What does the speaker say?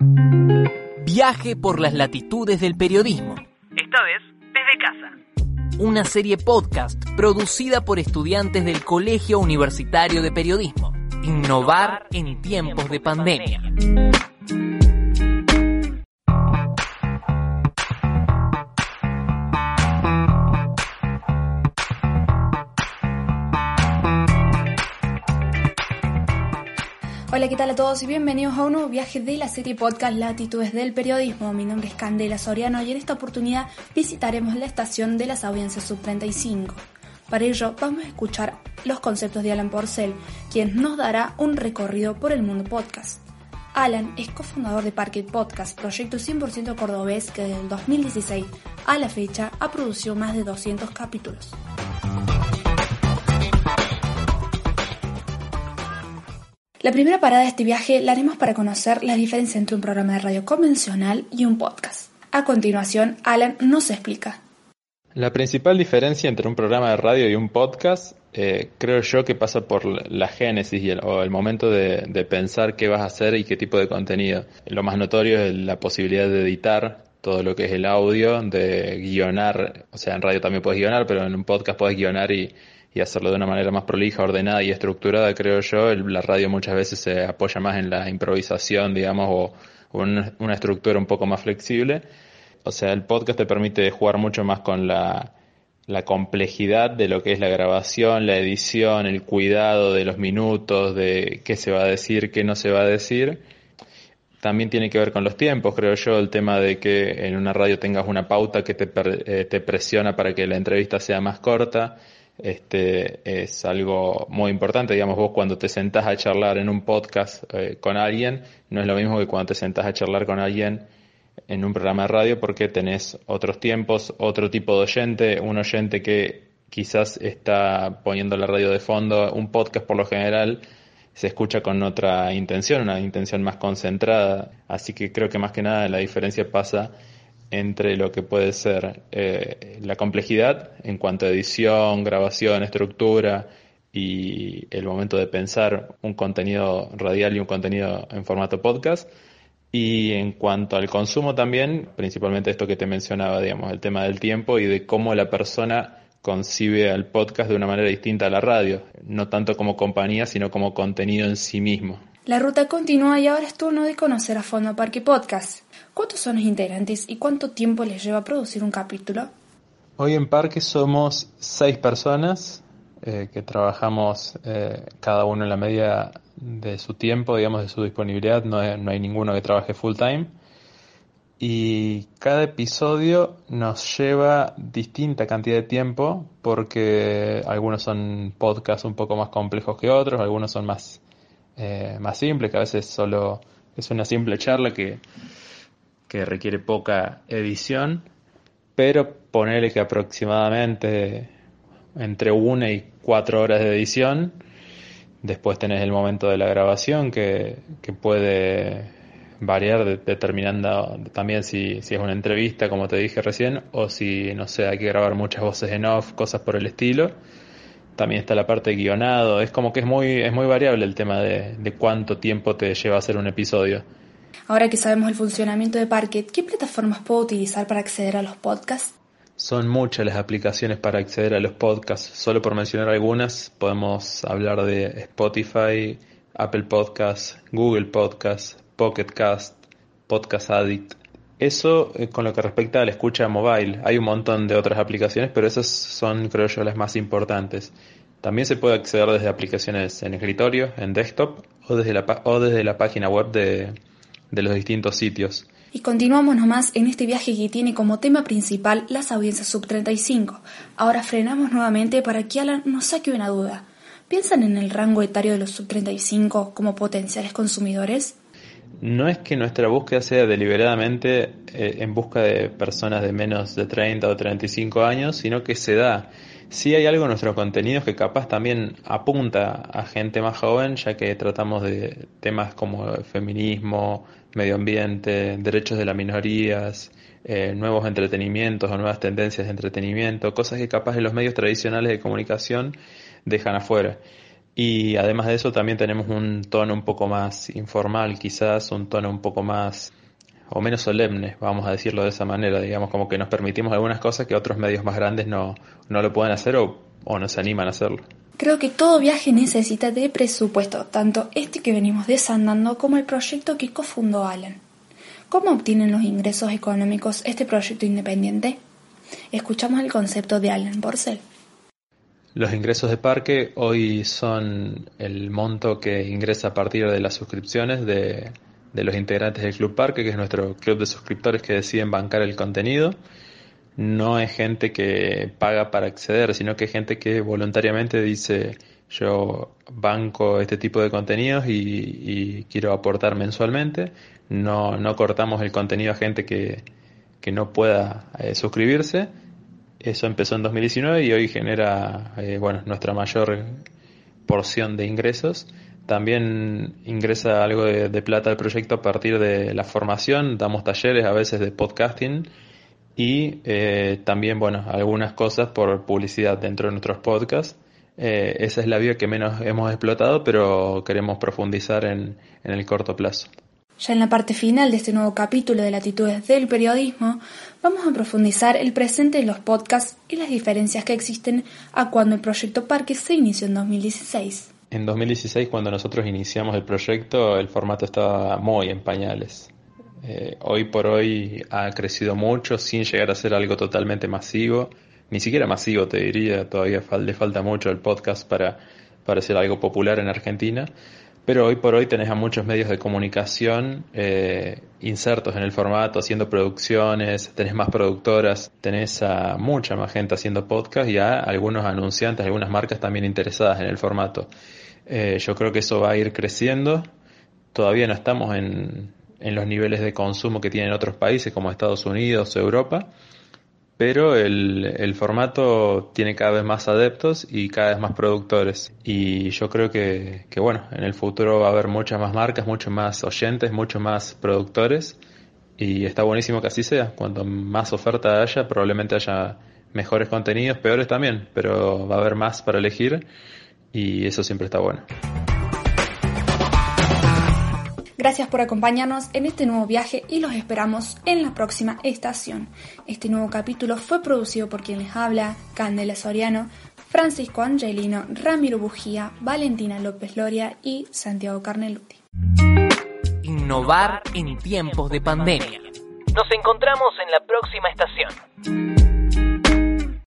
Viaje por las latitudes del periodismo. Esta vez desde casa. Una serie podcast producida por estudiantes del Colegio Universitario de Periodismo. Innovar en tiempos de pandemia. Tal a todos y bienvenidos a un nuevo viaje de la serie podcast Latitudes del Periodismo? Mi nombre es Candela Soriano y en esta oportunidad visitaremos la estación de las audiencias sub-35. Para ello vamos a escuchar los conceptos de Alan Porcel, quien nos dará un recorrido por el mundo podcast. Alan es cofundador de Parquet Podcast, proyecto 100% cordobés que desde el 2016 a la fecha ha producido más de 200 capítulos. La primera parada de este viaje la haremos para conocer la diferencia entre un programa de radio convencional y un podcast. A continuación, Alan nos explica. La principal diferencia entre un programa de radio y un podcast eh, creo yo que pasa por la génesis y el, o el momento de, de, pensar qué vas a hacer y qué tipo de contenido. Lo más notorio es la posibilidad de editar todo lo que es el audio, de guionar, o sea, en radio también puedes guionar, pero en un podcast puedes guionar y, y hacerlo de una manera más prolija, ordenada y estructurada, creo yo. La radio muchas veces se apoya más en la improvisación, digamos, o, una estructura un poco más flexible. O sea, el podcast te permite jugar mucho más con la, la complejidad de lo que es la grabación, la edición, el cuidado de los minutos, de qué se va a decir, qué no se va a decir. También tiene que ver con los tiempos, creo yo, el tema de que en una radio tengas una pauta que te, eh, te presiona para que la entrevista sea más corta este, es algo muy importante. Digamos, vos cuando te sentás a charlar en un podcast eh, con alguien, no es lo mismo que cuando te sentás a charlar con alguien en un programa de radio porque tenés otros tiempos, otro tipo de oyente, un oyente que quizás está poniendo la radio de fondo, un podcast por lo general se escucha con otra intención, una intención más concentrada. Así que creo que más que nada la diferencia pasa entre lo que puede ser eh, la complejidad en cuanto a edición, grabación, estructura y el momento de pensar un contenido radial y un contenido en formato podcast. Y en cuanto al consumo también, principalmente esto que te mencionaba, digamos, el tema del tiempo y de cómo la persona concibe al podcast de una manera distinta a la radio, no tanto como compañía, sino como contenido en sí mismo. La ruta continúa y ahora es turno de conocer a fondo Parque Podcast. ¿Cuántos son los integrantes y cuánto tiempo les lleva a producir un capítulo? Hoy en Parque somos seis personas eh, que trabajamos eh, cada uno en la medida de su tiempo, digamos, de su disponibilidad. No no hay ninguno que trabaje full time. Y cada episodio nos lleva distinta cantidad de tiempo porque algunos son podcasts un poco más complejos que otros, algunos son más, eh, más simples, que a veces solo es una simple charla que, que requiere poca edición, pero ponerle que aproximadamente entre una y cuatro horas de edición, después tenés el momento de la grabación que, que puede variar de, determinando también si, si es una entrevista, como te dije recién, o si, no sé, hay que grabar muchas voces en off, cosas por el estilo. También está la parte de guionado, es como que es muy, es muy variable el tema de, de cuánto tiempo te lleva a hacer un episodio. Ahora que sabemos el funcionamiento de Parquet, ¿qué plataformas puedo utilizar para acceder a los podcasts? Son muchas las aplicaciones para acceder a los podcasts. Solo por mencionar algunas, podemos hablar de Spotify, Apple Podcasts, Google Podcasts, Pocket Cast, Podcast Addict. Eso eh, con lo que respecta a la escucha mobile. Hay un montón de otras aplicaciones, pero esas son, creo yo, las más importantes. También se puede acceder desde aplicaciones en escritorio, en desktop o desde la, o desde la página web de, de los distintos sitios. Y continuamos nomás en este viaje que tiene como tema principal las audiencias sub-35. Ahora frenamos nuevamente para que Alan nos saque una duda. ¿Piensan en el rango etario de los sub-35 como potenciales consumidores? No es que nuestra búsqueda sea deliberadamente eh, en busca de personas de menos de 30 o 35 años, sino que se da. Sí hay algo en nuestros contenidos que capaz también apunta a gente más joven, ya que tratamos de temas como feminismo, medio ambiente, derechos de las minorías, eh, nuevos entretenimientos o nuevas tendencias de entretenimiento, cosas que capaz en los medios tradicionales de comunicación dejan afuera. Y además de eso también tenemos un tono un poco más informal, quizás un tono un poco más o menos solemne, vamos a decirlo de esa manera, digamos como que nos permitimos algunas cosas que otros medios más grandes no, no lo pueden hacer o, o no se animan a hacerlo. Creo que todo viaje necesita de presupuesto, tanto este que venimos desandando como el proyecto que cofundó Alan. ¿Cómo obtienen los ingresos económicos este proyecto independiente? Escuchamos el concepto de Alan Borcel. Los ingresos de parque hoy son el monto que ingresa a partir de las suscripciones de, de los integrantes del Club Parque, que es nuestro club de suscriptores que deciden bancar el contenido. No es gente que paga para acceder, sino que es gente que voluntariamente dice yo banco este tipo de contenidos y, quiero aportar mensualmente. No, no cortamos el contenido a gente que, que no pueda eh, suscribirse. Eso empezó en 2019 y hoy genera eh, bueno, nuestra mayor porción de ingresos. También ingresa algo de, plata al proyecto a partir de la formación, damos talleres a veces de podcasting y eh, también, bueno, algunas cosas por publicidad dentro de nuestros podcasts. Eh, esa es la vía que menos hemos explotado, pero queremos profundizar en, en el corto plazo. Ya en la parte final de este nuevo capítulo de Latitudes del Periodismo, vamos a profundizar el presente de los podcasts y las diferencias que existen a cuando el proyecto Parque se inició en 2016. En 2016, cuando nosotros iniciamos el proyecto, el formato estaba muy en pañales. Eh, hoy por hoy ha crecido mucho sin llegar a ser algo totalmente masivo, ni siquiera masivo te diría, todavía le falta mucho el podcast para, para ser algo popular en Argentina, pero hoy por hoy tenés a muchos medios de comunicación eh, insertos en el formato, haciendo producciones, tenés más productoras, tenés a mucha más gente haciendo podcast y a algunos anunciantes, algunas marcas también interesadas en el formato. Eh, yo creo que eso va a ir creciendo. Todavía no estamos en, en los niveles de consumo que tienen otros países como Estados Unidos o Europa, pero el, el, formato tiene cada vez más adeptos y cada vez más productores. Y yo creo que, que, bueno, en el futuro va a haber muchas más marcas, muchos más oyentes, muchos más productores. Y está buenísimo que así sea. Cuanto más oferta haya, probablemente haya mejores contenidos, peores también, pero va a haber más para elegir y eso siempre está bueno. Gracias por acompañarnos en este nuevo viaje y los esperamos en la próxima estación. Este nuevo capítulo fue producido por quien les habla, Candela Soriano, Francisco Angelino, Ramiro Bujía, Valentina López Loria y Santiago Carneluti. Innovar en tiempos de pandemia. Nos encontramos en la próxima estación.